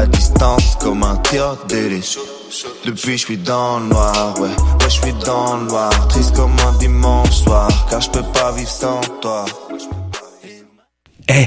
à distance comme un tir d'hélice. Depuis je suis dans le noir, ouais, ouais je suis dans le noir, triste comme un dimanche soir, car je peux pas vivre sans toi. Eh,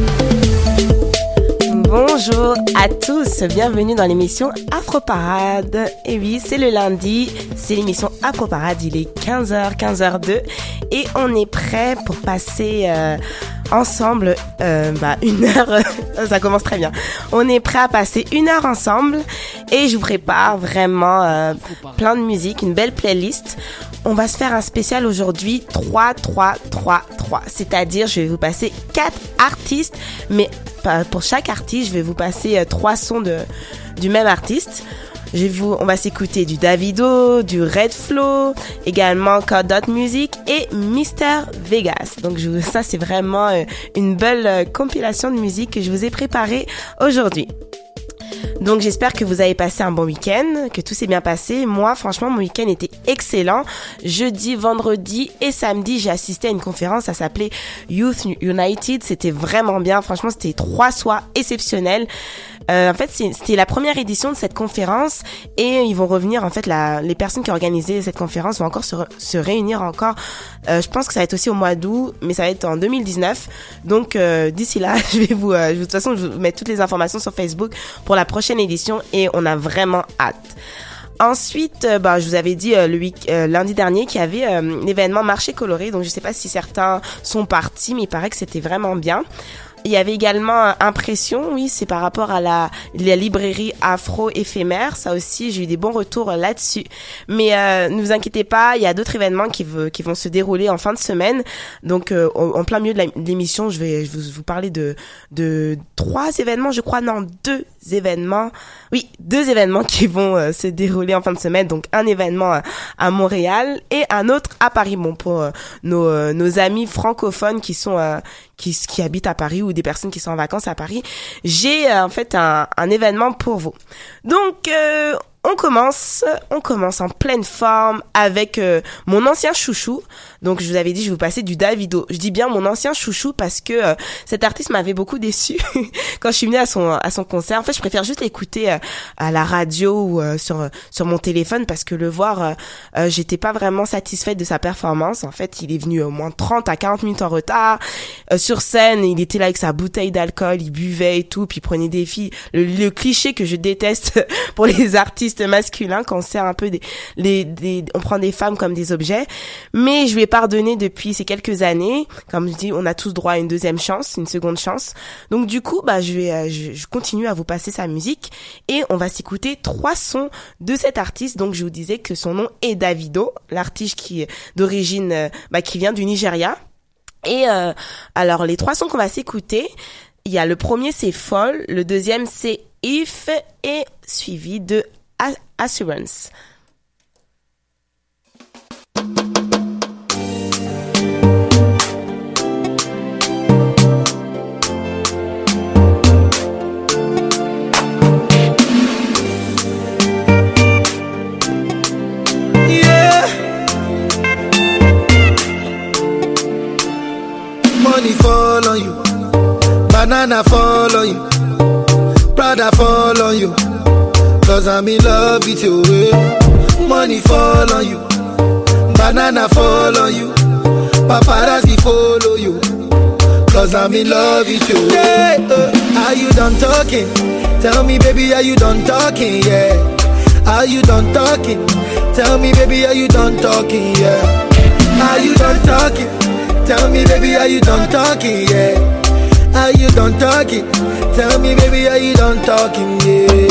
Bonjour à tous, bienvenue dans l'émission Afro Parade. Et oui, c'est le lundi, c'est l'émission Afro Parade, il est 15h, 15h02 et on est prêt pour passer euh, ensemble euh, bah, une heure, ça commence très bien. On est prêt à passer une heure ensemble et je vous prépare vraiment euh, plein de musique, une belle playlist. On va se faire un spécial aujourd'hui 3 3 3 3, c'est-à-dire je vais vous passer quatre artistes mais pour chaque artiste, je vais vous passer euh, trois sons de du même artiste. Je vous, on va s'écouter du Davido, du Red Flow, également Dot Music et Mr Vegas. Donc je, ça c'est vraiment euh, une belle euh, compilation de musique que je vous ai préparée aujourd'hui. Donc j'espère que vous avez passé un bon week-end, que tout s'est bien passé. Moi, franchement, mon week-end était excellent. Jeudi, vendredi et samedi, j'ai assisté à une conférence. Ça s'appelait Youth United. C'était vraiment bien. Franchement, c'était trois soirs exceptionnels. Euh, en fait, c'était la première édition de cette conférence et ils vont revenir. En fait, la, les personnes qui ont organisé cette conférence vont encore se, se réunir encore. Euh, je pense que ça va être aussi au mois d'août, mais ça va être en 2019. Donc euh, d'ici là, je vais vous, euh, de toute façon, je vais vous mettre toutes les informations sur Facebook pour la prochaine édition et on a vraiment hâte. Ensuite, euh, bah, je vous avais dit le week lundi dernier qu'il y avait l'événement marché coloré. Donc, je sais pas si certains sont partis, mais il paraît que c'était vraiment bien. Il y avait également Impression, oui, c'est par rapport à la, la librairie afro éphémère. Ça aussi, j'ai eu des bons retours là-dessus. Mais euh, ne vous inquiétez pas, il y a d'autres événements qui, qui vont se dérouler en fin de semaine. Donc, euh, en plein milieu de l'émission, je vais vous, vous parler de, de trois événements, je crois, non, deux événements. Oui, deux événements qui vont euh, se dérouler en fin de semaine. Donc, un événement à Montréal et un autre à Paris. Bon, pour nos, nos amis francophones qui sont qui, qui habitent à Paris ou des personnes qui sont en vacances à Paris, j'ai euh, en fait un, événement pour vous. Donc, euh, on commence, on commence en pleine forme avec euh, mon ancien chouchou. Donc je vous avais dit, je vais vous passer du Davido. Je dis bien mon ancien chouchou parce que euh, cet artiste m'avait beaucoup déçu quand je suis venue à son à son concert. En fait, je préfère juste l'écouter euh, à la radio ou sur sur mon téléphone parce que le voir, j'étais pas vraiment satisfaite de sa performance. En fait, il est venu au moins 30 à 40 minutes en retard sur scène. Il était là avec sa bouteille d'alcool, il buvait et tout, puis il prenait des filles. le cliché que je déteste pour les artistes masculin qu'on sert un peu des, les, on prend des femmes comme des objets. Mais je ai pardonné depuis ces quelques années. Comme je dis, on a tous droit à une deuxième chance, une seconde chance. Donc du coup, bah, je vais, euh, je, continue à vous passer sa musique et on va s'écouter trois sons de cet artiste. Donc je vous disais que son nom est Davido, l'artiste qui d'origine, euh, bah, qui vient du Nigeria. Et euh, alors les trois sons qu'on va s'écouter, il y a le premier c'est Folle, le deuxième c'est If et suivi de assurance. Cause I'm in love with you. Money fall on you. Banana fall on you. Paparazzi follow you. Cause I'm in love with you. Yeah, are you done talking? Tell me, baby, are you done talking? Yeah. Are you done talking? Tell me, baby, are you done talking? Yeah. Are you done talking? Tell me, baby, are you done talking? Yeah. Are you done talking? Tell me, baby, are you done talking? Yeah.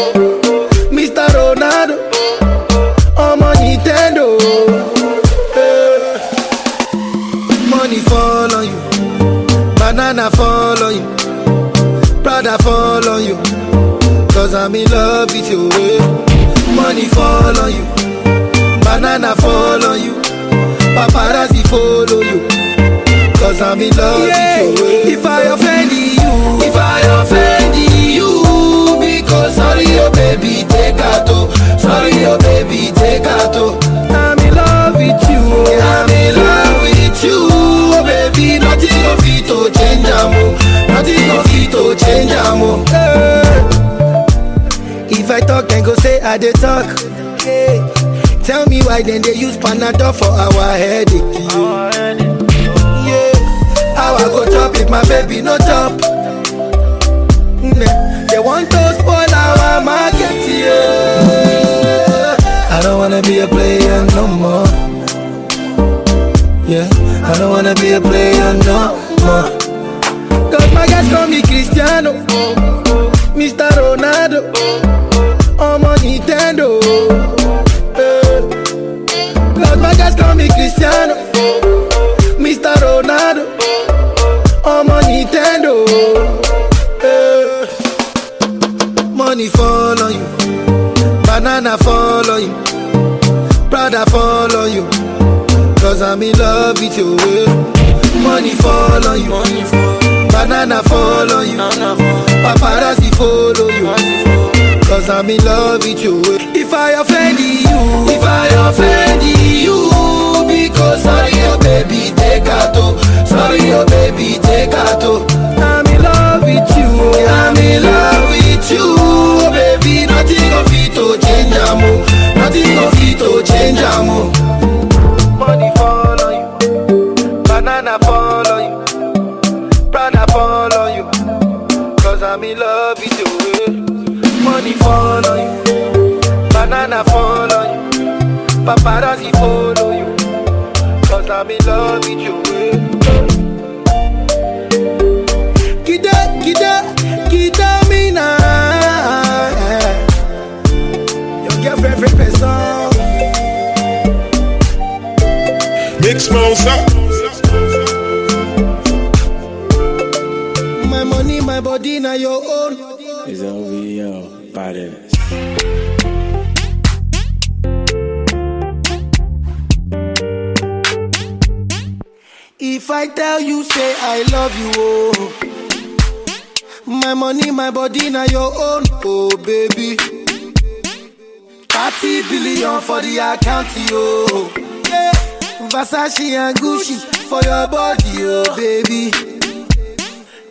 I'm in love with you. Money fall on you, banana fall on you, paparazzi follow you. Cause I'm in love yeah. with you. If I offend you, if I offend you, because sorry, oh baby, take out. Sorry, oh baby, take out. I'm in love with you. I'm in love with you baby, nothing of it to change amo. Nothing of it to change amo. Hey. Talk, then go say I dey talk. Hey. Tell me why then they use Panadol for our headache. Yeah. How I go chop if my baby no chop? They want to spoil our market, yeah. I don't wanna be a player no more. Yeah. I don't wanna be a player no more. Cause my guys call me Cristiano, Mr. Ronaldo, I'm on Nintendo. Eh, Cause my guys call me Cristiano, Mr. Ronaldo, I'm on Nintendo. Eh, money fall on you, banana fall on you, Prada fall on you. Cause I'm in love with you. Money fall on you. Banana fall on you. Paparazzi follow you. Cause I'm in love with you. If I offend you, if I offend you, because sorry, oh baby, take out. Sorry, oh baby, take out. I'm in love with you. I'm in love with you, oh baby. Nothing of it to change, amo. Nothing of it to change, amo. Money fall on you, banana fall on you, fall on you, banana fall on you, paparazzi follow you. Cause I'm in love with you. Kida, kida, kida mina. Your girlfriend, friend, person. Big Smosa. My money, my body, now your own. It's If I tell you, say I love you, oh. My money, my body, now your own, oh baby. 30 billion for the account, yo. Yeah. Versace and Gucci for your body, oh baby.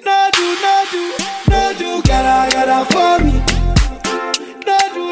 No do, no do, no do, gotta, gotta for me.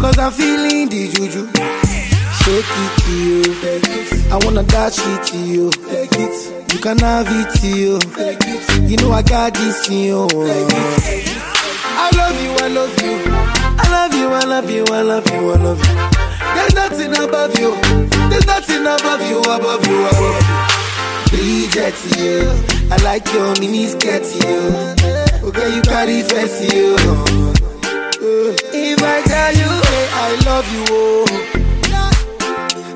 Cause I'm feeling the juju. Shake it to you. I wanna dash it to you. You can have it to you. You know I got this in you. I love you, I love you. I love you, I love you, I love you, I love you. There's nothing above you. There's nothing above you, above you, above you. Bridget, you. I like your mini skirt, you. Okay, you carry fancy, you. If I tell you, hey, I love you, oh.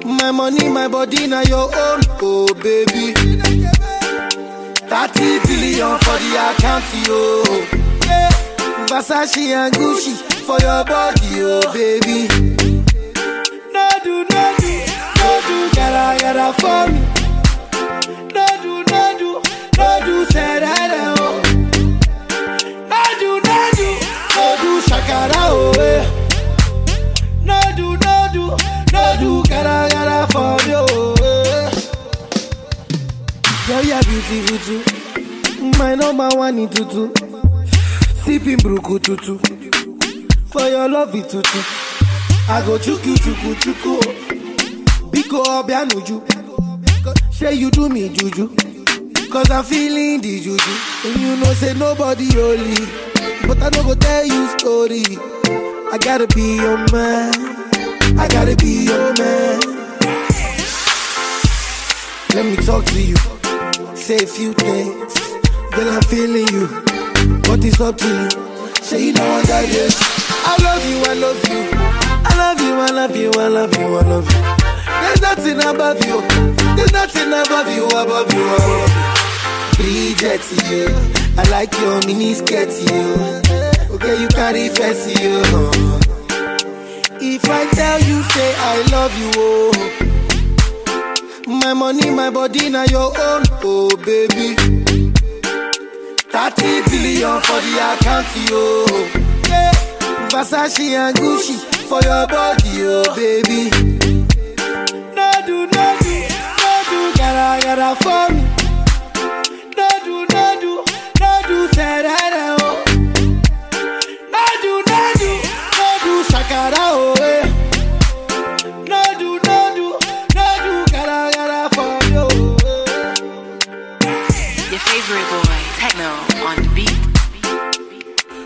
My money, my body, now your own, oh baby. 30 billion for the account, yo. Yeah. Versace and Gucci for your body, oh baby. No do, no do, no do, gotta, gotta for me. No do, no do, no do, say that, oh. Oh, eh. No do, no do, no do, gotta, gotta for oh, eh. Girl, you're beautiful too. My number one in tutu. Sipping bruku tutu. For your love it tutu. I go chuku chuku chuku. Biko obianuju. Say you do me juju. Cause I'm feeling the juju. And you know say nobody holy. But I no go tell you story. I gotta be your man. I gotta be your man. Let me talk to you. Say a few things. Girl, I'm feeling you. But it's up to you. Say you know I got this. I love you, I love you. I love you, I love you, I love you, I love you. There's nothing above you. There's nothing above you, above you, above you. I like your mini skirt, you. Okay, you carry fancy, you. If I tell you, say I love you, oh. My money, my body, now your own, oh baby. 30 billion for the account, yo. Yeah. Versace and Gucci for your body, oh baby. No do, no do, no do, gotta, gotta for me. No do, say that. No do, no do, no do, shakara, eh. No do, no do, no do, gotta, gotta for me, eh. Your favorite boy, Techno, on the beat.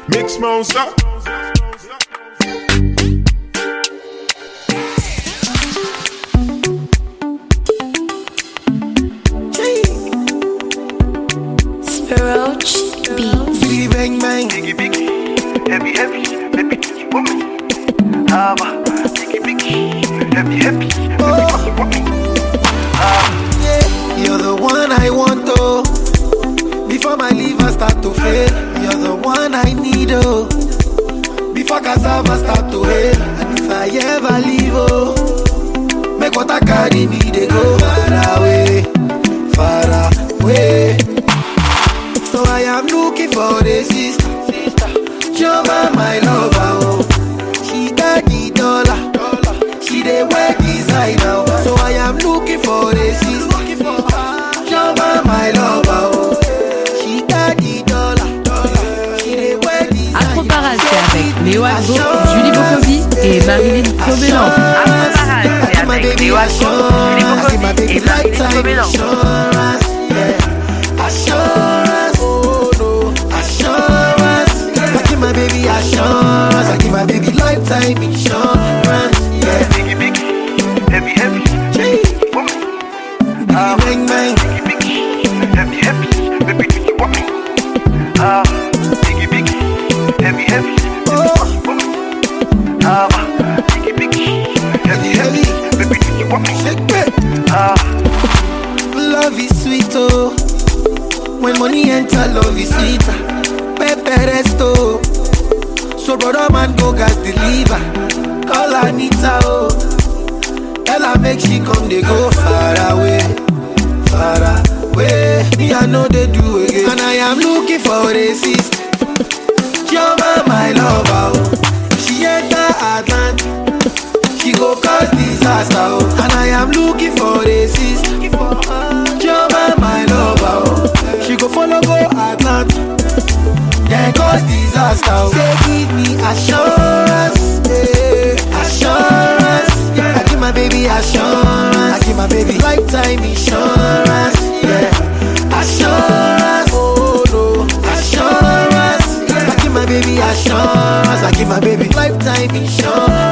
Mix monster. Roach Pepe resto. So brother man go gas deliver. Call Anita, oh. Her make she come, they go far away. Far away. Me, I know they do again. And I am looking for a sister. Chioma, my lover, oh. She enter Atlantic. She go cause disaster, oh. And I am looking for a sister. Chioma, my lover, oh. She go follow cause disaster. Say give me assurance, yeah. Assurance, yeah. I give my baby assurance. I give my baby lifetime insurance, yeah. Assurance, oh no. Assurance, yeah. I give my baby assurance. I give my baby lifetime insurance,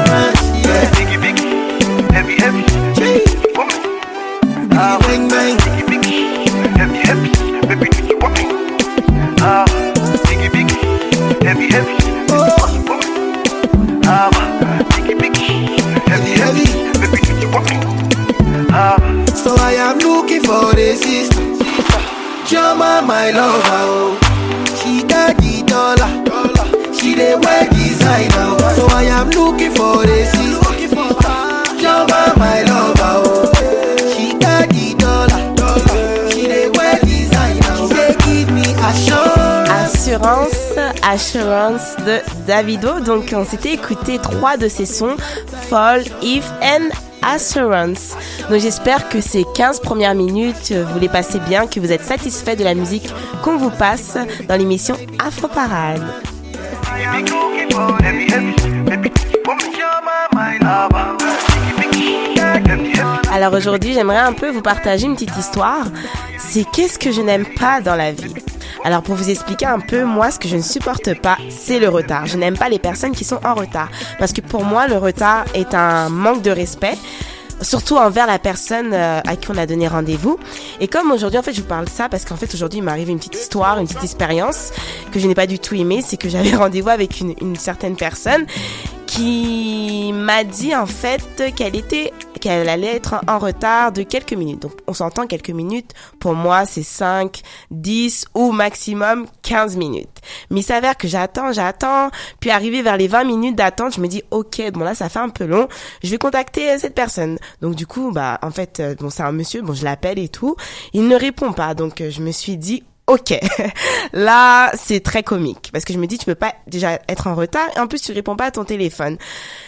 Assurance. Assurance, Assurance de Davido. Donc on s'était écouté trois de ses sons, Fall, If and Assurance. Donc j'espère que ces 15 premières minutes, euh, vous les passez bien, que vous êtes satisfait de la musique qu'on vous passe dans l'émission Afro Parade. Alors aujourd'hui, j'aimerais un peu vous partager une petite histoire. C'est qu'est-ce que je n'aime pas dans la vie? Alors pour vous expliquer un peu, moi, ce que je ne supporte pas, c'est le retard. Je n'aime pas les personnes qui sont en retard. Parce que pour moi, le retard est un manque de respect. Surtout envers la personne euh, à qui on a donné rendez-vous. Et comme aujourd'hui, en fait, je vous parle ça parce qu'en fait, aujourd'hui, il m'est arrivé une petite histoire, une petite expérience que je n'ai pas du tout aimée. C'est que j'avais rendez-vous avec une certaine personne qui m'a dit en fait qu'elle était qu'elle allait être en retard de quelques minutes. Donc on s'entend quelques minutes, pour moi c'est 5, 10 ou maximum 15 minutes. Mais il s'avère que j'attends, j'attends, puis arrivé vers les 20 minutes d'attente, je me dis OK, bon là ça fait un peu long, je vais contacter euh, cette personne. Donc du coup, bah en fait euh, bon c'est un monsieur, bon je l'appelle et tout, il ne répond pas. Donc euh, je me suis dit Ok, là c'est très comique parce que je me dis tu peux pas déjà être en retard et en plus tu réponds pas à ton téléphone.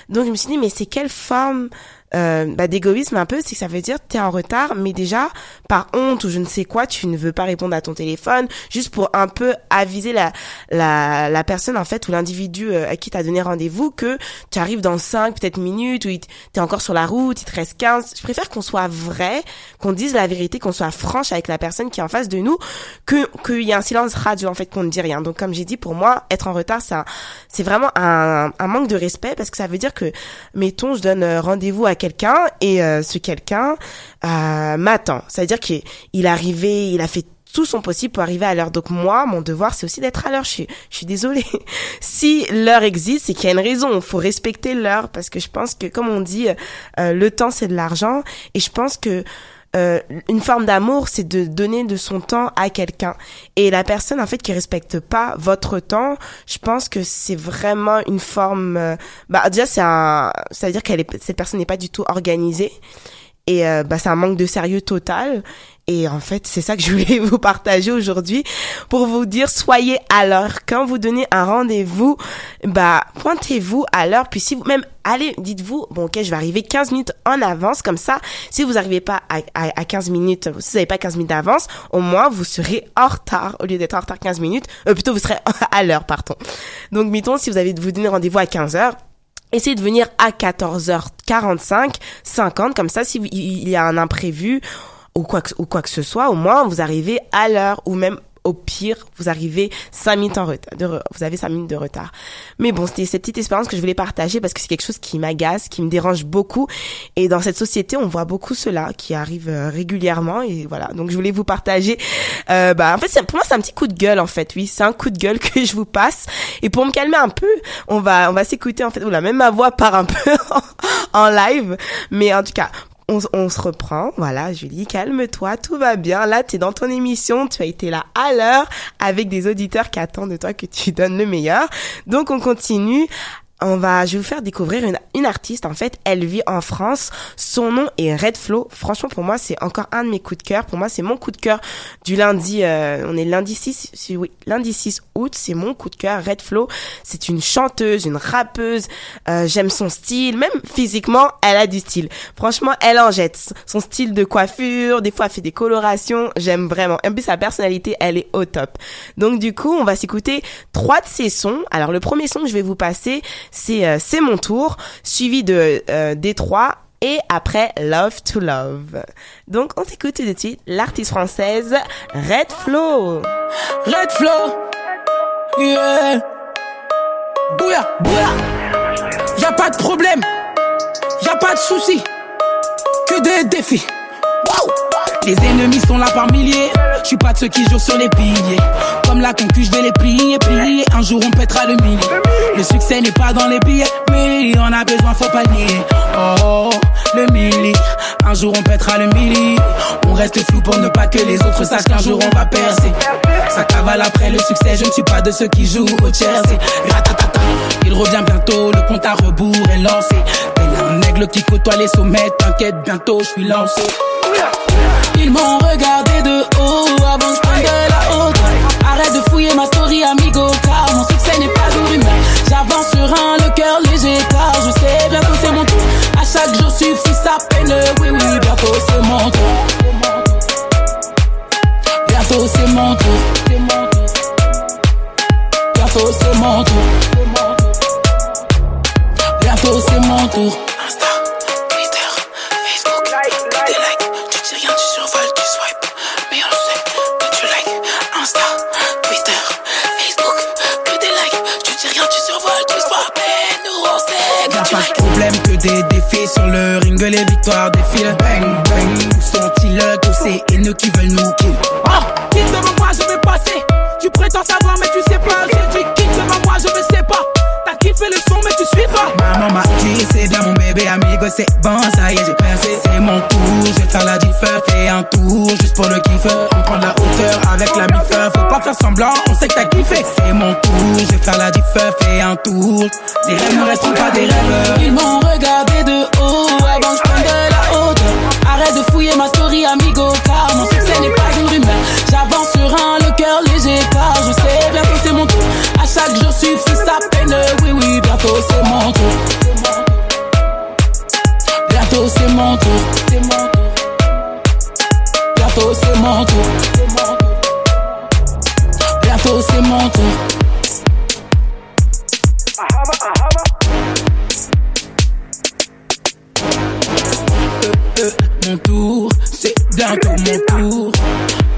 Donc je me suis dit mais c'est quelle forme euh, bah, d'égoïsme un peu, c'est que ça veut dire t'es en retard, mais déjà par honte ou je ne sais quoi, tu ne veux pas répondre à ton téléphone, juste pour un peu aviser la la, la personne en fait ou l'individu euh, à qui t'as donné rendez-vous que tu arrives dans 5 peut-être minutes ou t'es encore sur la route, il te reste 15. Je préfère qu'on soit vrai, qu'on dise la vérité, qu'on soit franche avec la personne qui est en face de nous, que qu'il y ait un silence radio en fait qu'on ne dit rien. Donc comme j'ai dit, pour moi, être en retard, un- c'est vraiment un, un manque de respect parce que ça veut dire que mettons je donne euh, rendez-vous à quelqu'un et euh, ce quelqu'un euh, m'attend. C'est-à-dire qu'il il est arrivé, il a fait tout son possible pour arriver à l'heure. Donc moi, mon devoir, c'est aussi d'être à l'heure. Je suis, je suis désolée. si l'heure existe, c'est qu'il y a une raison. Il faut respecter l'heure parce que je pense que, comme on dit, euh, le temps, c'est de l'argent. Et je pense que euh, une forme d'amour, c'est de donner de son temps à quelqu'un. Et la personne, en fait, qui respecte pas votre temps, je pense que c'est vraiment une forme. euh, bah déjà, c'est un, ça veut dire qu'elle est, cette personne n'est pas du tout organisée. Et euh, bah, c'est un manque de sérieux total. Et en fait, c'est ça que je voulais vous partager aujourd'hui pour vous dire soyez à l'heure. Quand vous donnez un rendez-vous, bah pointez-vous à l'heure. Puis si vous même allez, dites-vous bon ok, je vais arriver 15 minutes en avance comme ça. Si vous n'arrivez pas à, à, à 15 minutes, si vous n'avez pas 15 minutes d'avance, au moins vous serez en retard au lieu d'être en retard 15 minutes. Euh, plutôt vous serez à l'heure, pardon. Donc mettons si vous avez vous donner rendez-vous à 15 heures. Essayez de venir à 14h45, 50, comme ça, si il y a un imprévu ou quoi que, ou quoi que ce soit, au moins vous arrivez à l'heure ou même au pire, vous arrivez 5 minutes en retard. De vous avez 5 minutes de retard. Mais bon, c'était cette petite expérience que je voulais partager parce que c'est quelque chose qui m'agace, qui me dérange beaucoup. Et dans cette société, on voit beaucoup cela qui arrive euh, régulièrement. Et voilà. Donc, je voulais vous partager. Euh, bah, en fait, pour moi, c'est un petit coup de gueule, en fait. Oui, c'est un coup de gueule que je vous passe. Et pour me calmer un peu, on va, on va s'écouter, en fait. Oula, même ma voix part un peu en live. Mais en tout cas, on, se reprend. Voilà, Julie, calme-toi, tout va bien. Là, tu es dans ton émission, tu as été là à l'heure avec des auditeurs qui attendent de toi que tu donnes le meilleur. Donc, on continue on va, je vais vous faire découvrir une, une artiste. En fait, elle vit en France. Son nom est Red Flow. Franchement, pour moi, c'est encore un de mes coups de cœur. Pour moi, c'est mon coup de cœur du lundi. Euh, on est lundi 6, oui, lundi 6 août. C'est mon coup de cœur. Red Flow. C'est une chanteuse, une rappeuse. Euh, J'aime son style. Même physiquement, elle a du style. Franchement, elle en jette. Son style de coiffure. Des fois, elle fait des colorations. J'aime vraiment. En plus, sa personnalité, elle est au top. Donc, du coup, on va s'écouter trois de ses sons. Alors, le premier son que je vais vous passer, c'est euh, C'est mon tour, suivi de euh, Détroit et après Love to Love. Donc on s'écoute tout de suite l'artiste française Red Flow. Red Flow, yeah. Bouya, bouya. Y a pas de problème, y a pas de souci, que des défis. Wow. Les ennemis sont là par milliers. Je suis pas de ceux qui jouent sur les piliers. Comme la concu, je vais les plier, plier. Un jour on pètera le millier. Le succès n'est pas dans les billets, mais on a besoin, faut pas nier. Oh, le milli. Un jour on pètera le milli. On reste flou pour ne pas que les autres sachent qu'un jour on va percer. Ça cavale après le succès, je ne suis pas de ceux qui jouent au Chelsea. Il revient bientôt, le compte à rebours est lancé. T'es un aigle qui côtoie les sommets, t'inquiète, bientôt je suis lancé. Ils m'ont regardé de haut avant que de la haute. Arrête de fouiller ma story, amigo, car mon succès n'est pas une rumeur. J'avance sur un, le cœur léger, car je sais, bientôt c'est mon tour. À chaque jour suffit sa peine, oui, oui, bientôt c'est mon tour. Bientôt c'est mon tour. Bientôt c'est mon tour. Bientôt c'est mon tour. Pas problème que des défis sur le ring, les victoires défilent. Bang, bang, sont-ils tous ces haineux qui veulent nous kill? Oh, quitte devant moi, je vais passer. Tu prétends savoir, mais tu sais pas. J'ai dit quitte devant moi, je ne sais pas. T'as kiffé le son, mais tu suis pas. Maman m'a dit, c'est bien mon bébé amigo, c'est bon, ça y est, j'ai percé. C'est mon tour, je faire la diff, fais un tour juste pour le kiff. On prend de la hauteur avec la mif, faut pas faire semblant, on sait que t'as kiffé. C'est mon tour, je faire la diff, fais un tour. Les rêves ne resteront pas des rêves. Ils m'ont regardé de haut avant que je prenne de la hauteur. Arrête de fouiller ma story, amigo, car mon bientôt c'est mon tour. Bientôt c'est mon tour. Bientôt c'est mon tour. Bientôt c'est mon tour. Euh, mon tour, c'est bientôt mon tour.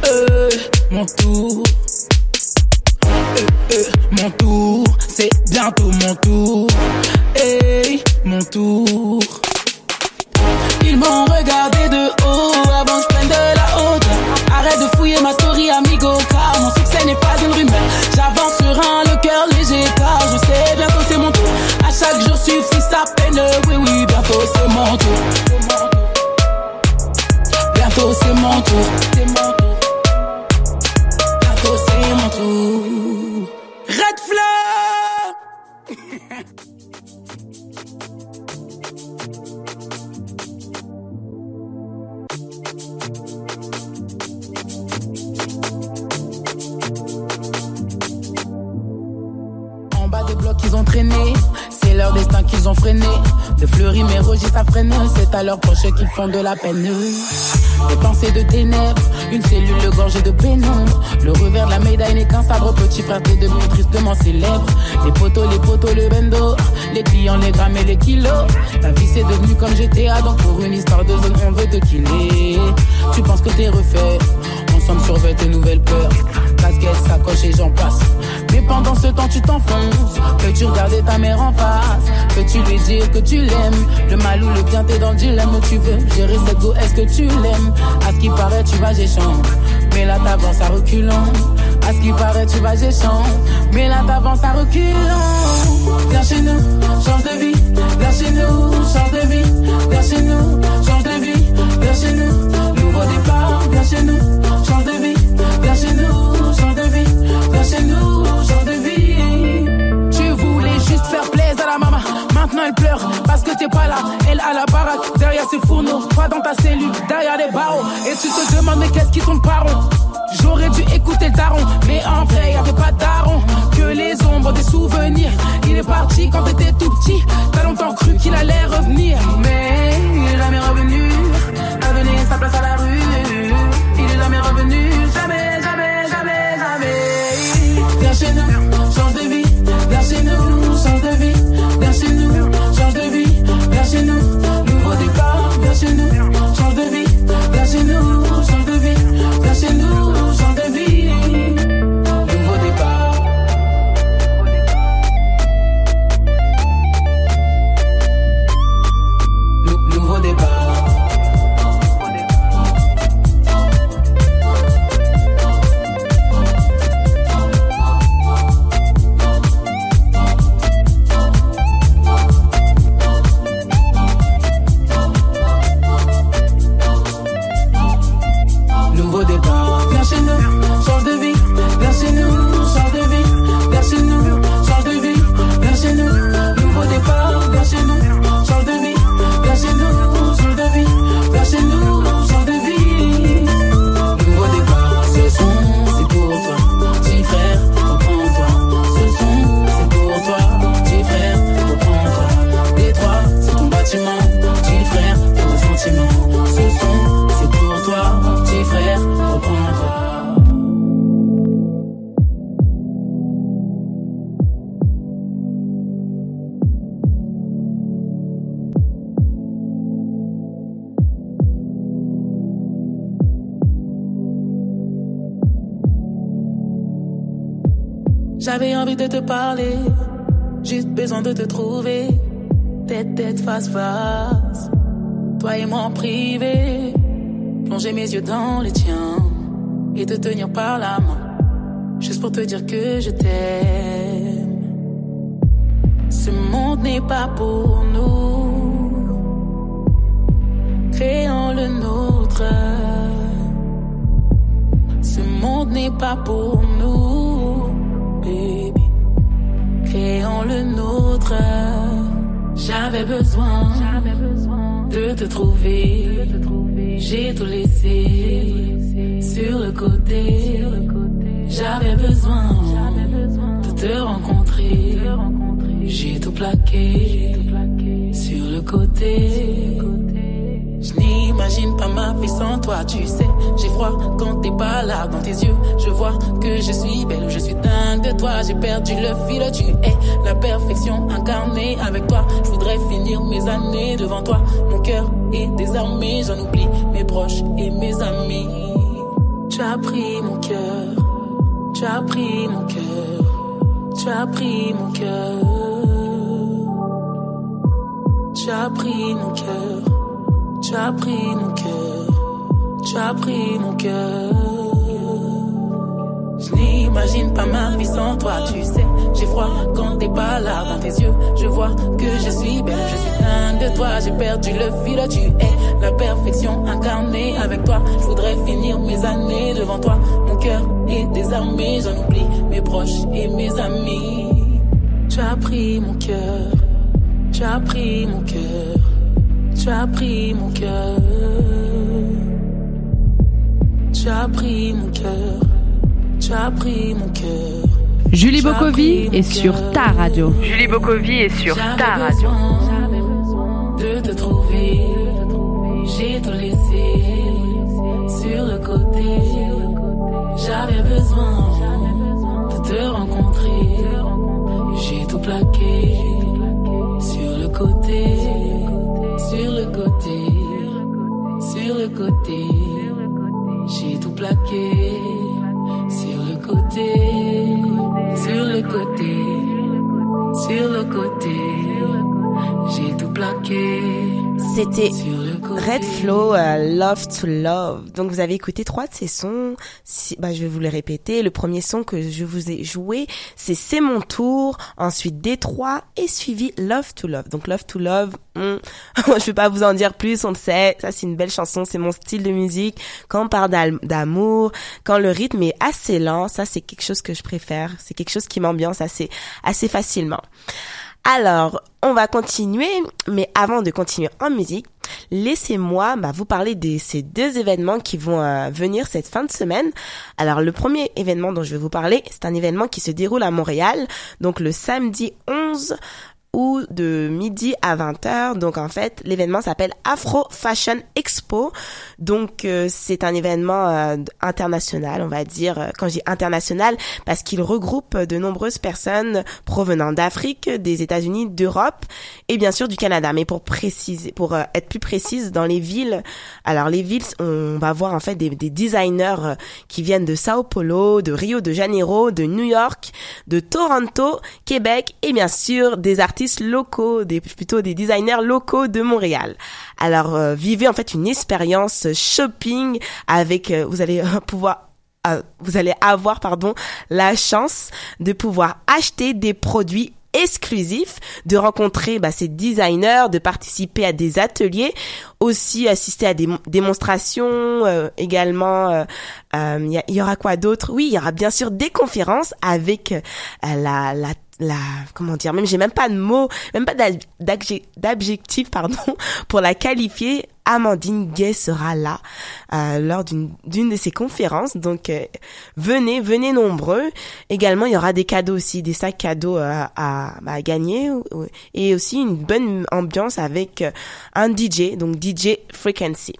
Euh, mon tour. Euh, euh, mon tour, bientôt mon tour. Hey, mon tour. Ils m'ont regardé de haut avant que je de la hauteur. Arrête de fouiller ma story, amigo, car mon succès n'est pas une rumeur. J'avance un, le cœur léger, car je sais bientôt c'est mon tour. À chaque jour suffit sa peine, oui, oui, bientôt c'est mon tour. Bientôt c'est mon tour. Bientôt c'est mon tour. C'est leur destin qu'ils ont freiné. De fleuris mes rogis ça freine, c'est à leur poche qu'ils font de la peine. Des pensées de ténèbres, une cellule gorgée de pénombre. Le revers de la médaille n'est qu'un sabre, petit frère t'es devenu tristement célèbre. Les poteaux, les poteaux, le bendo, les clients, les grammes et les kilos. Ta vie c'est devenu comme GTA, donc pour une histoire de zone on veut te killer. Tu penses que t'es refait, ensemble survêt tes nouvelles peurs. casquette, sacoche et j'en passe. Mais pendant ce temps, tu t'enfonces. Peux-tu regarder ta mère en face? Peux-tu lui dire que tu l'aimes? Le mal ou le bien, t'es dans le dilemme. Tu veux gérer cette go, est-ce que tu l'aimes? À ce qui paraît, tu vas j'échange. Mais là, t'avances à reculant. À ce qui paraît, tu vas j'échange. Mais là, t'avances à reculant. Viens chez nous, change de vie. Viens chez nous, change de vie. Viens chez nous, change de vie. Viens chez nous, nouveau départ. Viens chez nous, change de vie. Viens chez nous, change de vie. Viens chez nous, change de vie. Tu voulais juste faire plaisir à la maman. Maintenant elle pleure parce que t'es pas là. Elle a la baraque derrière ses fourneaux. Toi dans ta cellule, derrière les barreaux. Et tu te demandes mais qu'est-ce qui tourne par rond? J'aurais dû écouter le daron, mais en vrai, y'avait pas daron. Que les ombres des souvenirs. Il est parti quand t'étais tout petit. T'as longtemps cru qu'il allait revenir, mais il est jamais revenu. Sa place à la rue. Il est jamais revenu, jamais, jamais, jamais, jamais. Viens chez nous, change de vie. Viens chez nous, change de vie. Viens chez nous, change de vie. Viens chez nous, envie de te parler, juste besoin de te trouver, tête tête face face. Toi et moi en privé, plonger mes yeux dans les tiens et te tenir par la main, juste pour te dire que je t'aime. Ce monde n'est pas pour nous, créons le nôtre. Ce monde n'est pas pour nous. Le nôtre. J'avais besoin, de te trouver. J'ai tout laissé sur le côté. J'avais besoin de te rencontrer. J'ai tout plaqué sur le côté. Je n'imagine pas ma vie sans toi, tu sais. J'ai froid quand t'es pas là dans tes yeux. Je vois que je suis belle, je suis dingue de toi. J'ai perdu le fil, tu es la perfection incarnée avec toi. Je voudrais finir mes années devant toi. Mon cœur est désarmé, j'en oublie mes proches et mes amis. Tu as pris mon cœur, tu as pris mon cœur, tu as pris mon cœur. Tu as pris mon cœur. Tu as pris mon cœur, tu as pris mon cœur. Je n'imagine pas ma vie sans toi, tu sais. J'ai froid quand t'es pas là dans tes yeux. Je vois que je suis belle, je suis dingue de toi. J'ai perdu le fil, tu es la perfection incarnée avec toi. Je voudrais finir mes années devant toi. Mon cœur est désarmé, j'en oublie mes proches et mes amis. Tu as pris mon cœur, tu as pris mon cœur. Tu as pris mon cœur. Tu as pris mon cœur. Tu as pris mon cœur. Julie Bokovi est sur ta radio. Julie Bokovi est sur ta radio. De te trouver, j'ai tout laissé sur le côté. J'avais besoin de te rencontrer. J'ai tout plaqué sur le côté, sur le côté, sur le côté, j'ai tout plaqué. Sur le côté, sur le côté, sur le côté, j'ai tout plaqué. C'était Red Flow, euh, Love to Love. Donc vous avez écouté trois de ces sons. Si, bah, je vais vous les répéter. Le premier son que je vous ai joué, c'est C'est mon tour. Ensuite Détroit et suivi Love to Love. Donc Love to Love, hmm, je vais pas vous en dire plus. On le sait. Ça c'est une belle chanson. C'est mon style de musique. Quand on parle d'amour, quand le rythme est assez lent, ça c'est quelque chose que je préfère. C'est quelque chose qui m'ambiance assez assez facilement. Alors, on va continuer, mais avant de continuer en musique, laissez-moi bah, vous parler de ces deux événements qui vont euh, venir cette fin de semaine. Alors, le premier événement dont je vais vous parler, c'est un événement qui se déroule à Montréal, donc le samedi 11 ou de midi à 20h. Donc en fait, l'événement s'appelle Afro Fashion Expo. Donc euh, c'est un événement euh, international, on va dire euh, quand je dis international parce qu'il regroupe de nombreuses personnes provenant d'Afrique, des États-Unis, d'Europe et bien sûr du Canada. Mais pour préciser pour être plus précise dans les villes, alors les villes on va voir en fait des, des designers qui viennent de Sao Paulo, de Rio de Janeiro, de New York, de Toronto, Québec et bien sûr des artistes locaux, des plutôt des designers locaux de Montréal. Alors euh, vivez en fait une expérience shopping avec euh, vous allez euh, pouvoir vous allez avoir pardon la chance de pouvoir acheter des produits exclusifs, de rencontrer bah, ces designers, de participer à des ateliers, aussi assister à des démonstrations également. Il y, y, aura quoi d'autre? Oui, il y aura bien sûr des conférences avec la, la la comment dire même j'ai même pas de mots même pas d'adjectif pardon pour la qualifier. Amandine Gay sera là euh, lors d'une d'une de ces conférences. Donc euh, venez venez nombreux. Également il y aura des cadeaux aussi des sacs cadeaux euh, à, à, gagner. Et aussi une bonne ambiance avec un DJ donc DJ Frequency.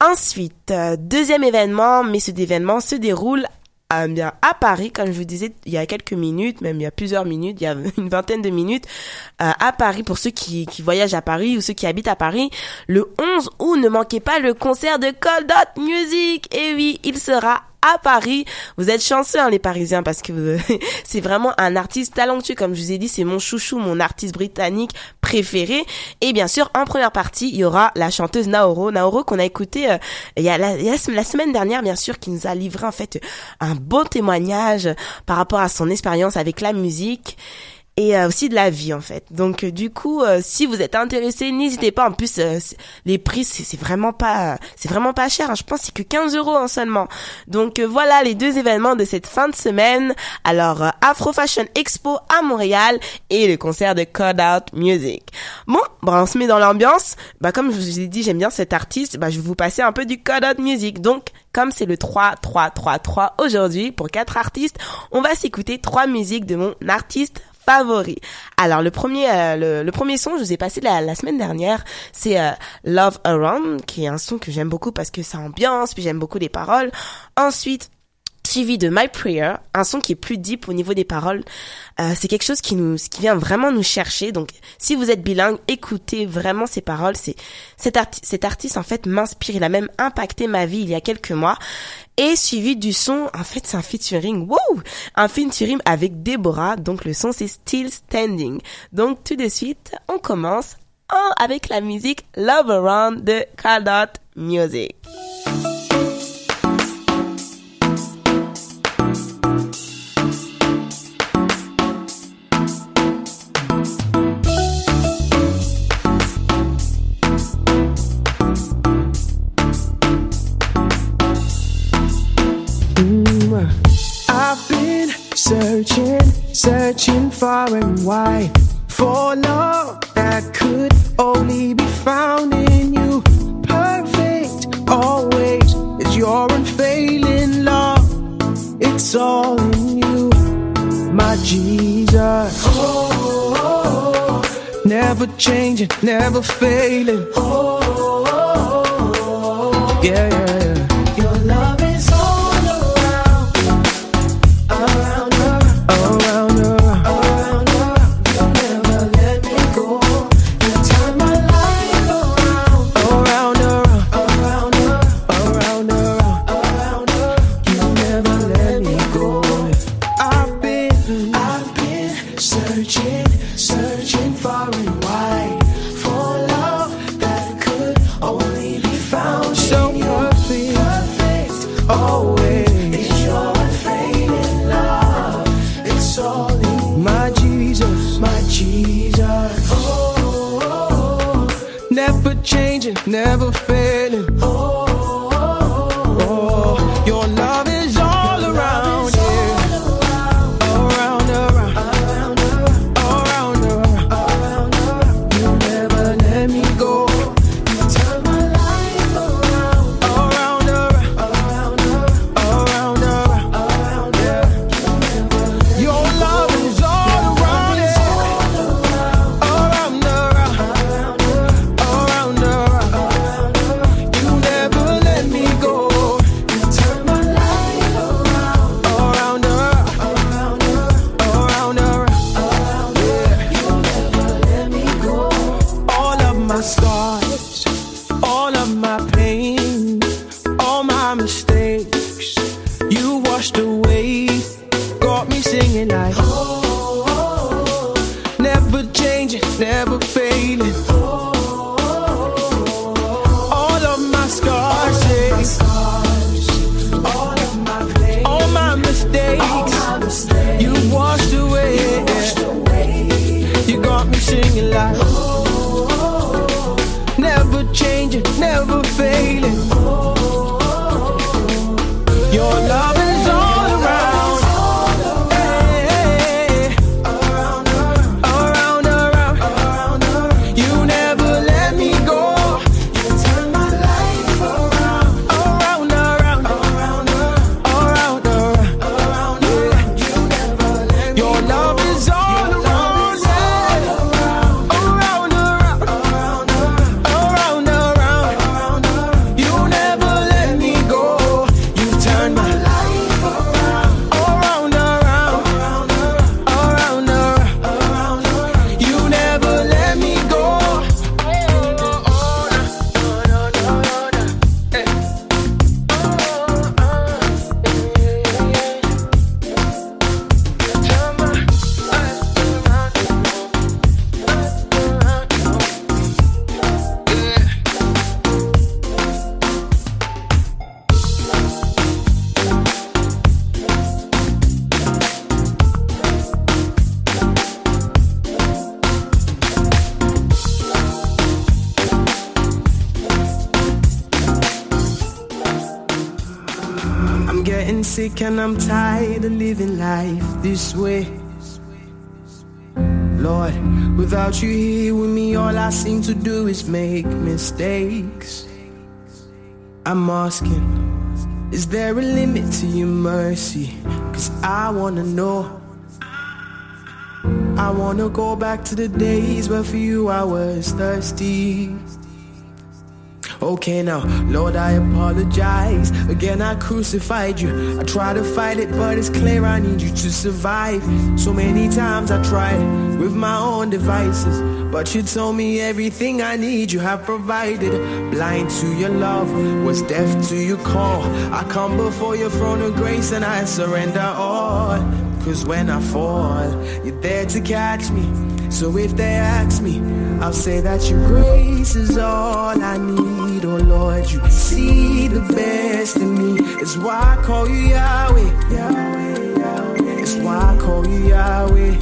Ensuite, deuxième événement, mais ce événement se déroule à, Paris, comme je vous disais il y a quelques minutes, même il y a plusieurs minutes, il y a une vingtaine de minutes, euh, à Paris pour ceux qui, qui voyagent à Paris ou ceux qui habitent à Paris, le 11 août, ne manquez pas le concert de Cold Dot Music. Et oui, il sera à Paris. Vous êtes chanceux, hein, les Parisiens, parce que c'est vraiment un artiste talentueux. Comme je vous ai dit, c'est mon chouchou, mon artiste britannique préféré. Et bien sûr, en première partie, il y aura la chanteuse Naoro. Naoro qu'on a écouté euh, il, y a la, la, semaine dernière, bien sûr, qui nous a livré en fait un beau témoignage par rapport à son expérience avec la musique et euh, aussi de la vie en fait. Donc euh, du coup, euh, si vous êtes intéressé, n'hésitez pas. En plus, les prix c'est vraiment pas c'est vraiment pas cher. Hein. Je pense c'est que 15 euros en seulement. Donc voilà les deux événements de cette fin de semaine. Alors Afro Fashion Expo à Montréal et le concert de Code Out Music. Bon, bon on se met dans l'ambiance. Bah comme je vous ai dit, j'aime bien cet artiste. Bah je vais vous passer un peu du Code Out Music. Donc comme c'est le 3 3 3 3 aujourd'hui pour quatre artistes, on va s'écouter trois musiques de mon artiste favori. Alors le premier euh, le, premier son je vous ai passé la, la semaine dernière, c'est euh, Love Around qui est un son que j'aime beaucoup parce que ça ambiance, puis j'aime beaucoup les paroles. Ensuite suivi de My Prayer, un son qui est plus deep au niveau des paroles. Euh, c'est quelque chose qui nous, qui vient vraiment nous chercher. Donc, si vous êtes bilingue, écoutez vraiment ces paroles. C'est cet, cet artiste en fait m'inspire. Il a même impacté ma vie il y a quelques mois. Et suivi du son, en fait, c'est un featuring. Wow, un featuring avec Deborah. Donc, le son c'est Still Standing. Donc, tout de suite, on commence avec la musique Love Around de Cardot Music. Searching, searching far and wide for love that could only be found in you. Perfect always is your unfailing love. It's all in you, my Jesus. Oh, oh, oh. Never changing, never failing. Yeah, yeah. My pain, and I'm tired of living life this way. Lord, without you here with me, all I seem to do is make mistakes. I'm asking, is there a limit to your mercy? Cause I wanna know. I wanna go back to the days where for you I was thirsty. Okay now, Lord, I apologize. Again, I crucified you. I try to fight it, but it's clear I need you to survive. So many times I tried with my own devices, but you told me everything I need you have provided. Blind to your love, was deaf to your call. I come before your throne of grace and I surrender all. Cause when I fall, you're there to catch me. So if they ask me, I'll say that your grace is all I need. Oh Lord, you see the best in me. It's why I call you Yahweh. Yahweh. It's why I call you Yahweh.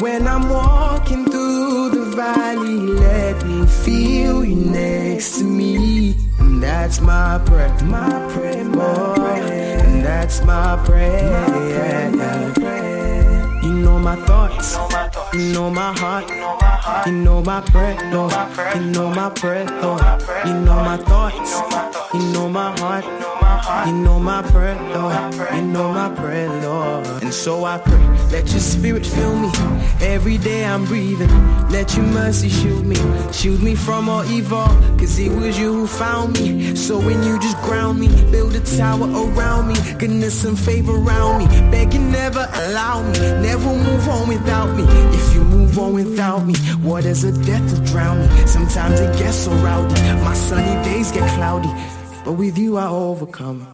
When I'm walking through the valley, let me feel you next to me. And that's my prayer. My prayer, my prayer. And that's my prayer. You know my thoughts. You know my heart. You know my prayer. You know my prayer. You know my thoughts. You know my heart. You know my prayer, Lord. You know my prayer, Lord. And so I pray, let your spirit fill me. Every day I'm breathing. Let your mercy shield me. Shield me from all evil. Cause it was you who found me. So when you just ground me, build a tower around me. Goodness and favor around me. Begging never allow me. Never move on without me. If you move on without me, what is a death to drown me? Sometimes it gets so rowdy. My sunny days get cloudy. But with you I overcome.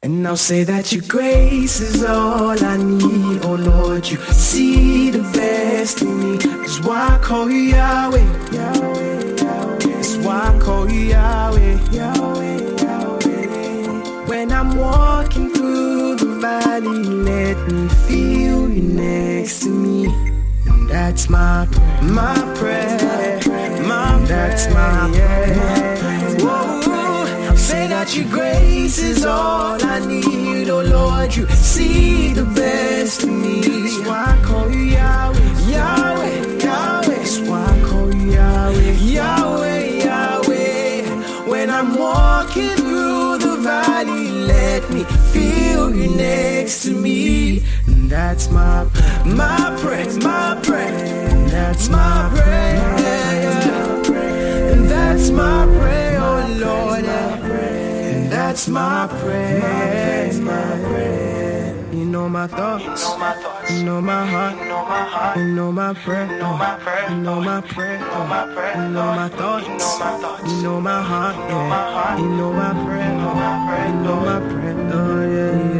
And I'll say that your grace is all I need. Oh Lord, you see the best in me. That's why I call you Yahweh. Yahweh, Yahweh. That's why I call you Yahweh. Yahweh, Yahweh. When I'm walking through the valley, let me feel you next to me. That's my prayer, my prayer, my that's my yeah. That your grace is all I need. Oh Lord, you see the best in me. That's why I call you Yahweh, Yahweh, Yahweh. That's why I call you Yahweh, Yahweh, Yahweh. When I'm walking through the valley, let me feel you next to me. And that's my my prayer, my prayer. That's my prayer. And that's my prayer, oh Lord. That's my prayer. You know my thoughts, you know my heart, you know my prayer, you know my prayer, you know my prayer, you know my thoughts, you know my heart. You know my prayer, you know my prayer, oh yeah.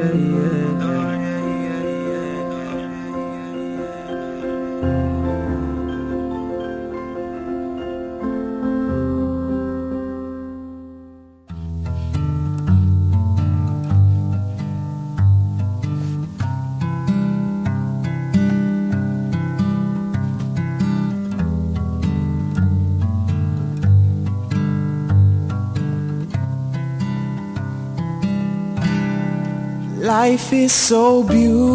Life is so beautiful.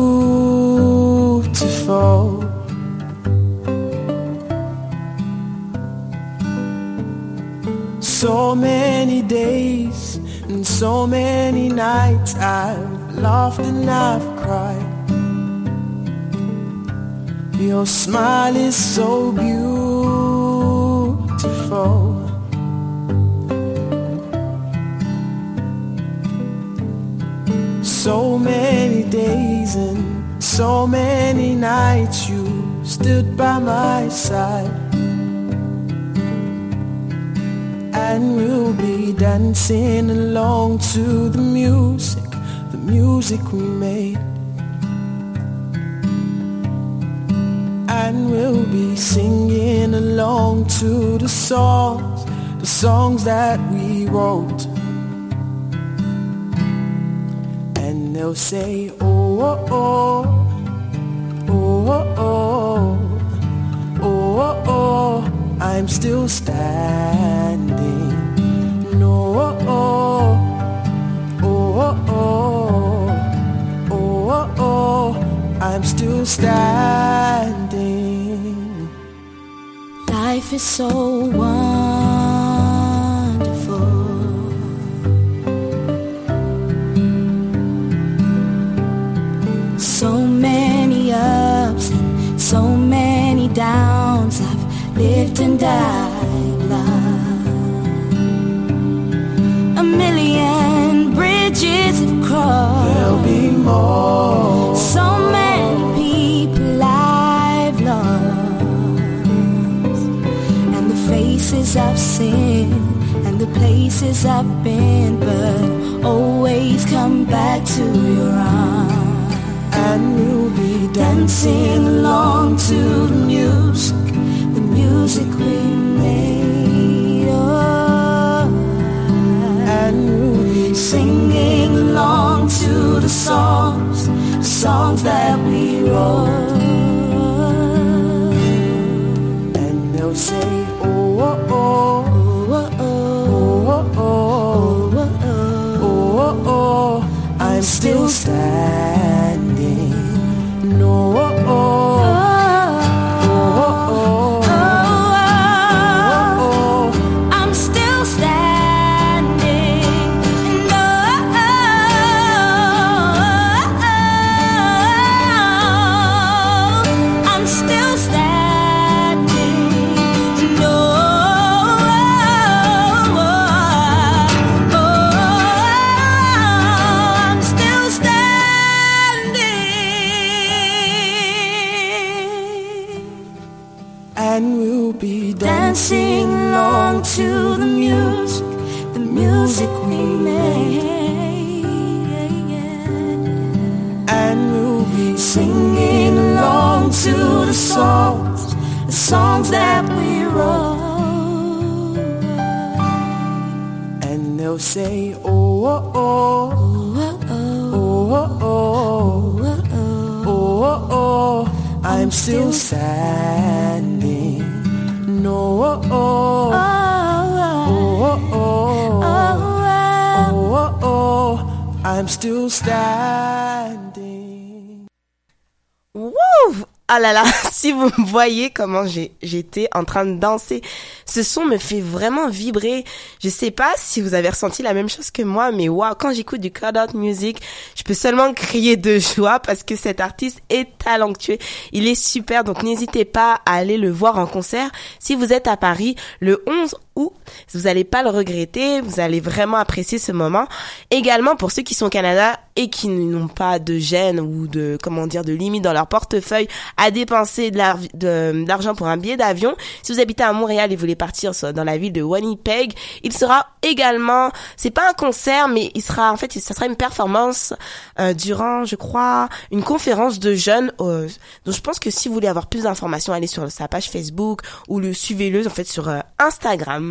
So many days and so many nights I've laughed and I've cried. Your smile is so beautiful. So many days and so many nights you stood by my side. And we'll be dancing along to the music, the music we made. And we'll be singing along to the songs, the songs that we wrote. They'll say, oh, oh, oh, oh, oh, oh, oh, oh, oh, I'm still standing. No, oh, oh, oh, oh, oh, oh, oh, oh. I'm still standing. Life is so wonderful. Lived and died blind. A million bridges have crossed. There'll be more. So many people I've lost. And the faces I've seen and the places I've been, but always come back to your arms. And we'll be dancing along to the music, music we made. Oh, and singing along to the songs, songs that still. Wouh Ah là là, si vous voyez comment j'étais en train de danser, ce son me fait vraiment vibrer. Je sais pas si vous avez ressenti la même chose que moi, mais waouh, quand j'écoute du cut out music, je peux seulement crier de joie parce que cet artiste est talentueux. Il est super, donc n'hésitez pas à aller le voir en concert. Si vous êtes à Paris, le 11 août, vous n'allez pas le regretter, vous allez vraiment apprécier ce moment. Également pour ceux qui sont au Canada et qui n'ont pas de gêne ou de comment dire de limite dans leur portefeuille à dépenser de l'argent pour un billet d'avion. Si vous habitez à Montréal et voulez partir dans la ville de Winnipeg, il sera également, c'est pas un concert, mais il sera en fait, ça sera une performance euh, durant, je crois, une conférence de jeunes. Euh, donc je pense que si vous voulez avoir plus d'informations, allez sur sa page Facebook ou le suivez-le en fait sur euh, Instagram.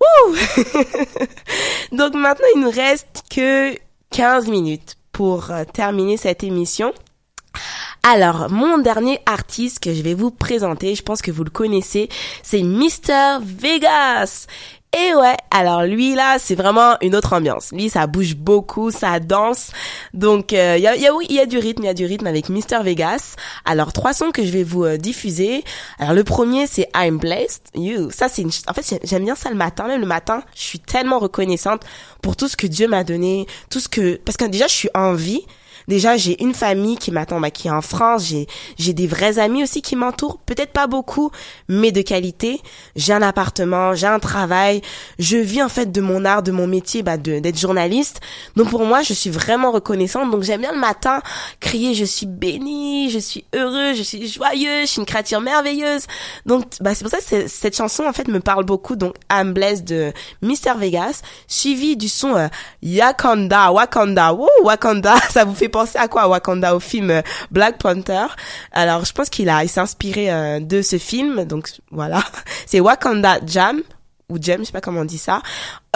Wouh donc maintenant il nous reste que 15 minutes pour terminer cette émission. Alors, mon dernier artiste que je vais vous présenter, je pense que vous le connaissez, c'est Mr. Vegas. Et ouais, alors lui là, c'est vraiment une autre ambiance. Lui, ça bouge beaucoup, ça danse. Donc il euh, y, a, y, a, oui, il y a du rythme, il y a du rythme avec Mr Vegas. Alors trois sons que je vais vous euh, diffuser. Alors le premier c'est I'm Blessed You. Ça c'est en fait j'aime bien ça le matin, même le matin, je suis tellement reconnaissante pour tout ce que Dieu m'a donné, tout ce que parce que déjà je suis en vie Déjà, j'ai une famille qui m'attend, bah, qui est en France. J'ai, j'ai des vrais amis aussi qui m'entourent. Peut-être pas beaucoup, mais de qualité. J'ai un appartement, j'ai un travail. Je vis en fait de mon art, de mon métier, bah, d'être journaliste. Donc pour moi, je suis vraiment reconnaissante. Donc j'aime bien le matin crier je suis bénie, je suis heureux, je suis joyeux, je suis une créature merveilleuse. Donc bah c'est pour ça que cette chanson en fait me parle beaucoup. Donc I'm blessed de Mr Vegas, suivi du son euh, Yakanda, Wakanda, Woo, Wakanda. Ça vous fait penser à quoi? Wakanda au film euh, Black Panther. Alors je pense qu'il a, il s'est inspiré euh, de ce film. Donc voilà, c'est Wakanda Jam ou Jam, je sais pas comment on dit ça.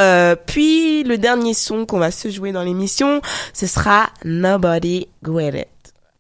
Euh, puis le dernier son qu'on va se jouer dans l'émission, ce sera Nobody It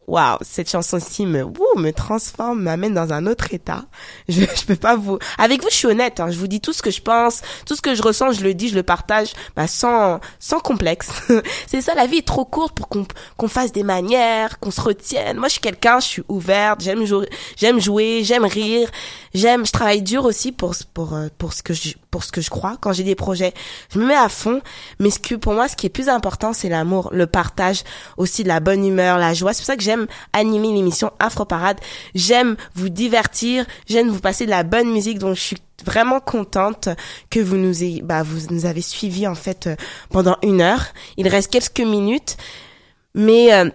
waouh, cette chanson-ci me, me transforme, m'amène dans un autre état. Je, je peux pas vous, avec vous, je suis honnête, hein, je vous dis tout ce que je pense, tout ce que je ressens, je le dis, je le partage, bah, sans, sans complexe. c'est ça, la vie est trop courte pour qu'on, qu'on fasse des manières, qu'on se retienne. Moi, je suis quelqu'un, je suis ouverte, j'aime jouer, j'aime jouer, j'aime rire, j'aime, je travaille dur aussi pour, pour, euh, pour ce que je, pour ce que je crois. Quand j'ai des projets, je me mets à fond. Mais ce que, pour moi, ce qui est plus important, c'est l'amour, le partage, aussi de la bonne humeur, la joie. C'est pour ça que j'aime animer l'émission Afro Parade. J'aime vous divertir, j'aime vous passer de la bonne musique donc je suis vraiment contente que vous nous ayez, bah, vous nous avez suivis en fait euh, pendant une heure. Il reste quelques minutes, mais euh,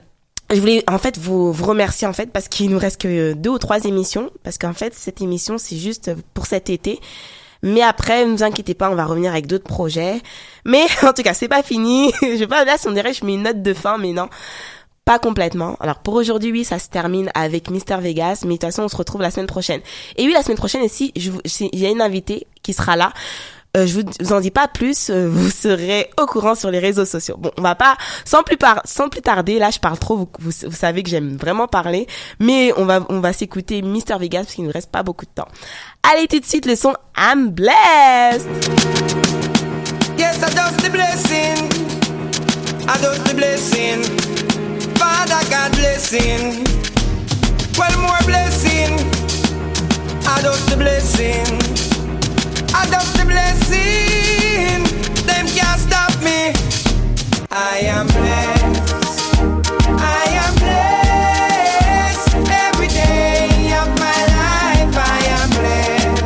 je voulais en fait vous, vous remercier en fait parce qu'il nous reste que deux ou trois émissions parce qu'en fait cette émission c'est juste pour cet été. Mais après, ne vous inquiétez pas, on va revenir avec d'autres projets. Mais en tout cas, c'est pas fini. je pas là, si on dirait, je mets une note de fin, mais non. Pas complètement. Alors pour aujourd'hui, oui, ça se termine avec Mister Vegas, mais de toute façon, on se retrouve la semaine prochaine. Et oui, la semaine prochaine, ici, il y a une invitée qui sera là. Euh, je vous, en dis pas plus, euh, vous serez au courant sur les réseaux sociaux. Bon, on va pas sans plus par, sans plus tarder. Là, je parle trop. Vous, vous, savez que j'aime vraiment parler, mais on va on va s'écouter Mister Vegas parce qu'il ne reste pas beaucoup de temps. Allez tout de suite le son I'm blessed. Yes, I the blessing. I the blessing. Father God blessing. Well, more blessing. I don't the blessing. I don't the blessing. Them can't stop me. I am blessed. I am blessed. Every day of my life, I am blessed.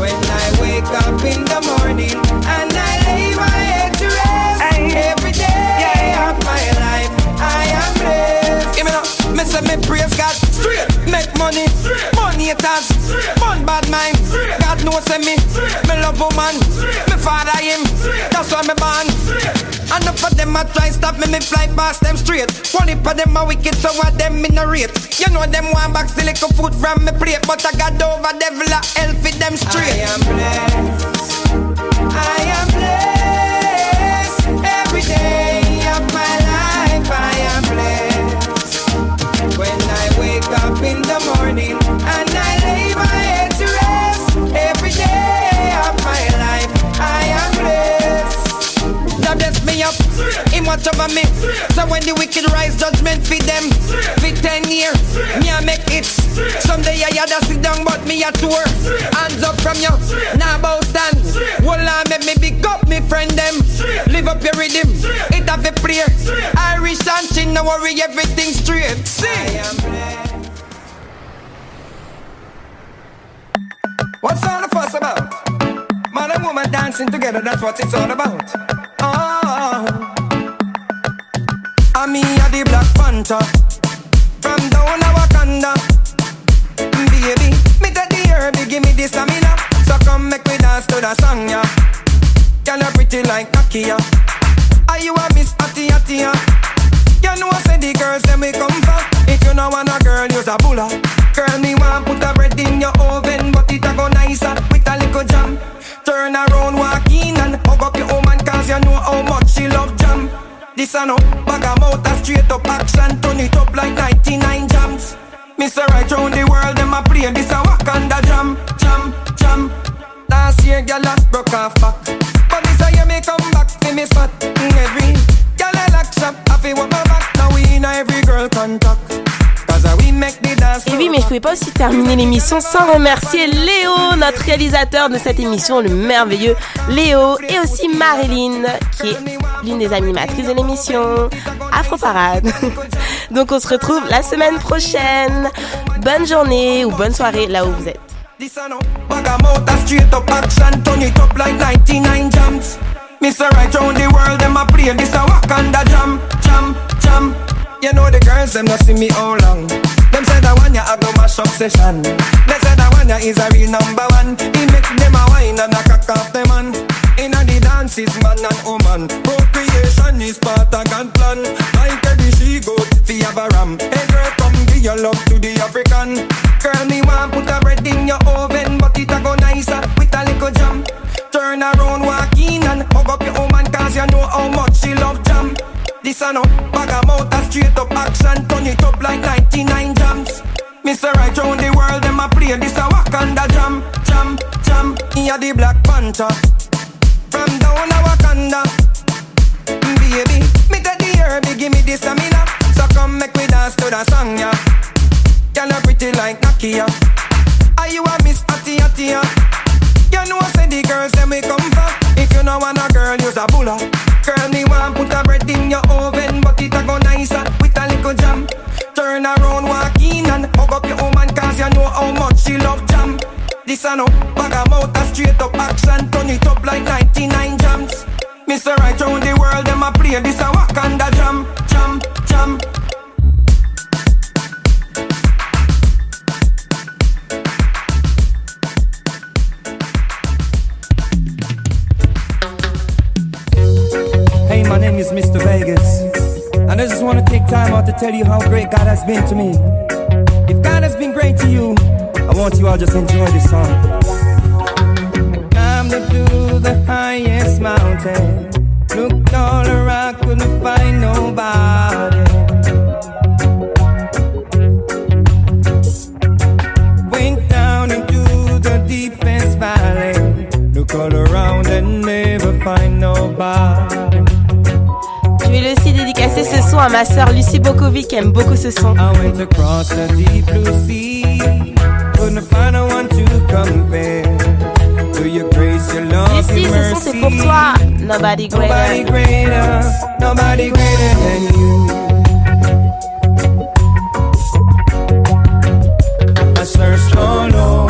When I wake up in the morning and I lay my head to rest, every day of my life, I am blessed. Give me now, me say me praise God straight, make money, money haters, fun bad mind. God knows me, me love woman, me father him, that's why me born. Enough of them a try stop me, me fly past them straight. One of them a wicked, so what them in a rate. You know them want back still little food from me plate, but I got over devil a hell for them straight. I am blessed. I am blessed every day watch over me. So when the wicked rise, judgment feed them. For ten years, me I make it. Someday I had to sit down, but me a tour. Hands up from you, now bow stand. Well, I make me big up me friend them. Live up your rhythm, it have a prayer. Irish and chin, no worry, everything straight. See. What's all the fuss about? Man and woman dancing together, that's what it's all about. Oh, I me a the Black Panther from down a Wakanda. Baby, me take the herb, give me the stamina. So come make me dance to the song, yeah. Girl, you pretty like Nakia. Are you a Miss Atty, yeah? You know I say the girls them we come for. If you know want a girl, use a bulla. Girl, me want put a bread in your oven, but it a go nicer with a little jam. Turn around, walk in and hug up your woman, cause you know how much she love jam. This a no bag a mouth a straight up action, turn it up like 99 jams. Miss right round the world, them a play this a Wakanda jam, jam, jam. Last year, girl, I broke off back. But this a year me come back, see me spot. Every girl I lock shop, feel what my back. Now we in every girl contact. Et oui, mais je pouvais pas aussi terminer l'émission sans remercier Léo, notre réalisateur de cette émission, le merveilleux Léo, et aussi Marilyn, qui est l'une des animatrices de l'émission Afro Parade. Donc on se retrouve la semaine prochaine. Bonne journée ou bonne soirée là où vous êtes. You know the girls, them not see me all long. Them say that one ya have no mash up session. They say that one ya is a real number one. He make them a wine and a cock off them man. Inna the dances, man and woman. Procreation is part of God plan. Like every she goat, fi have a ram. Hey girl, come give your love to the African. Girl, me want put a bread in your oven, but it a go nicer with a little jam. Turn around, walk in and hug up your woman, cause you know how much she love jam. This a no. Bag a mouth a straight up action Turn it up like 99 jams. Mr. Right round the world them a play This a Wakanda jam, jam, jam. He a the Black Panther. From down a Wakanda. Baby, me take the herb, give me the stamina. So come make me dance to the song, yeah. Girl you pretty like Nakia Are you a Miss Atty, yeah? You know I say the girls them we come for If you know want a girl, use a bulla Girl, me want put a bread in your oven, but it a go nicer with a little jam. Turn around, walk in and hug up your woman, cause you know how much she love jam. This a no bag a mouth a straight up action, turn it up like 99 jams. Mr. Right round the world, them a play this a Wakanda jam, jam, jam. Is Mr. Vegas. And I just want to take time out to tell you how great God has been to me. If God has been great to you, I want you all just enjoy this song. I climbed up to the highest mountain. Looked all around, couldn't find nobody. Went down into the deepest valley. Look all around and never find nobody. Dédicacer ce son à ma sœur Lucie Bokovic qui aime beaucoup ce son. I went across the deep blue sea. Couldn't find no one to compare to your grace, your love, Lucie, ce son c'est pour toi. Nobody Nobody greater. greater, nobody greater than you. I searched all over,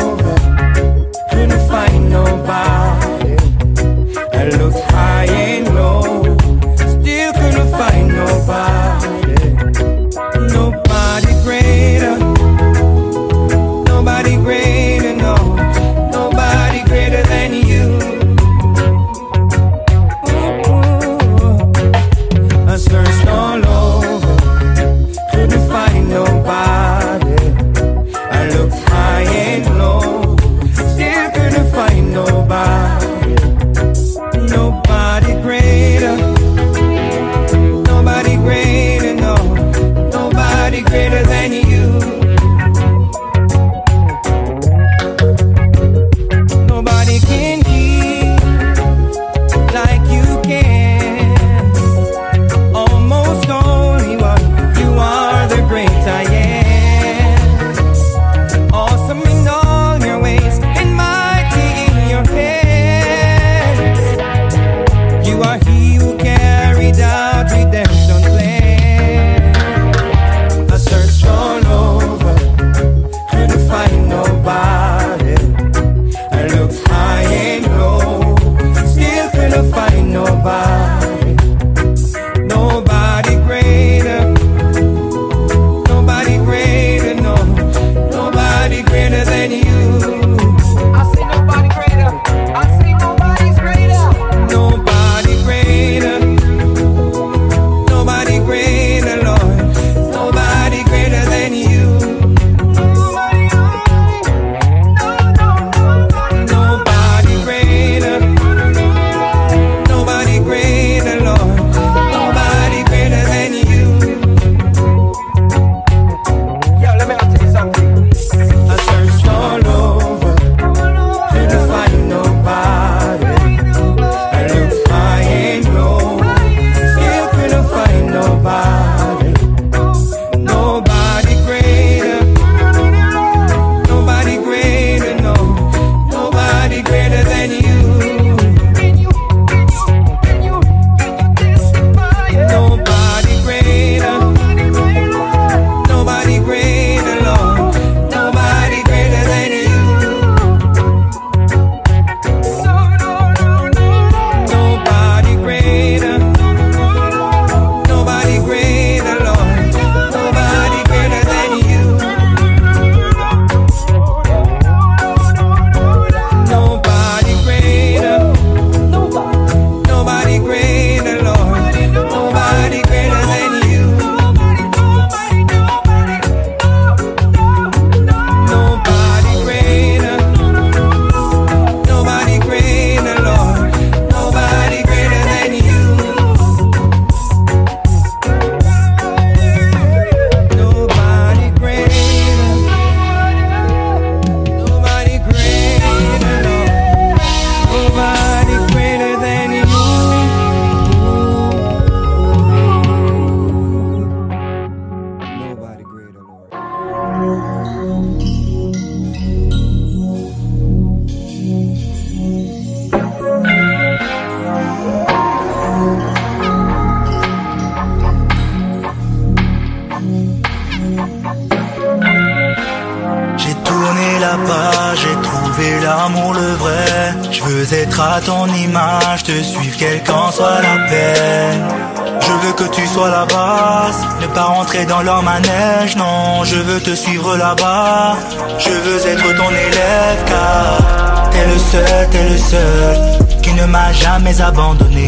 qui ne m'a jamais abandonné.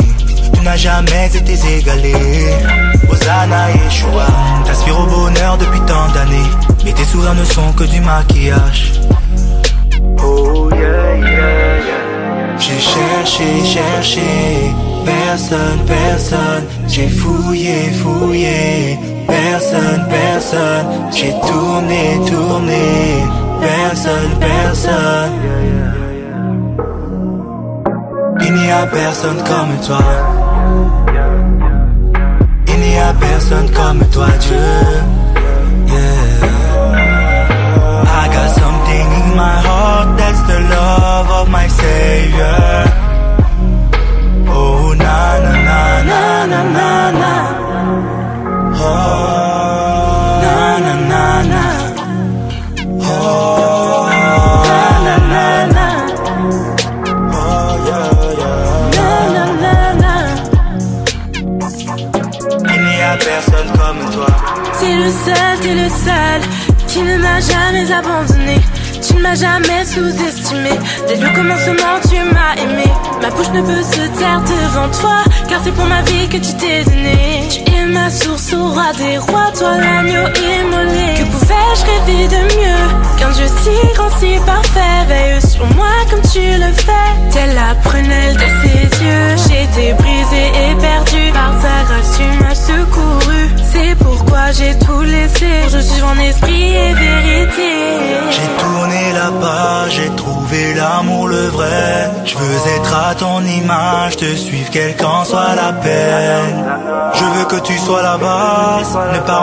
Tu n'as jamais été égalé. Hosanna Yeshua, t'aspires au bonheur depuis tant d'années. Mais tes sourires ne sont que du maquillage. Oh yeah, yeah. J'ai cherché, cherché, personne, personne. J'ai fouillé, fouillé, personne, personne. J'ai tourné, tourné, personne, personne. Il n'y a personne comme toi. Il n'y a personne comme toi, Dieu. Yeah. I got something in my heart that's the love of my Savior. Oh, na na na na na na na. Oh, na na na na. Oh, le seul, t'es le seul qui ne m'a jamais abandonné. Tu ne m'as jamais sous-estimé. Dès le commencement, tu m'as aimé. Ma bouche ne peut se taire devant toi, car c'est pour ma vie que tu t'es donné. Tu es ma source au roi des rois, toi l'agneau immolé. Que pouvais-je rêver de mieux qu'un Dieu si grand, si parfait? Veille sur moi comme tu le fais. Telle la prunelle de ses yeux, j'ai été brisée et perdue. Par ta grâce, tu m'as secouru. C'est pourquoi j'ai tout laissé. Je suis en esprit et vérité. J'ai tourné là-bas, j'ai trouvé l'amour le vrai. Je veux être ton image, te suivre quelle qu'en soit la peine. Je veux que tu sois la base, ne pas